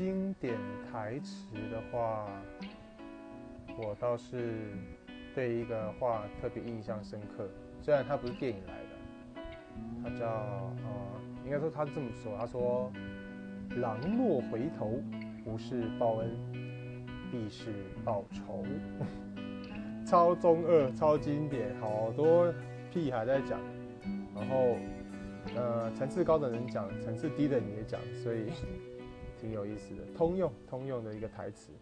经典台词的话，我倒是对一个话特别印象深刻。虽然它不是电影来的，它叫呃，应该说他这么说，他说：“狼若回头，不是报恩，必是报仇。” 超中二，超经典，好多屁孩在讲，然后呃层次高的人讲，层次低的你也讲，所以挺有意思的，通用通用的一个台词。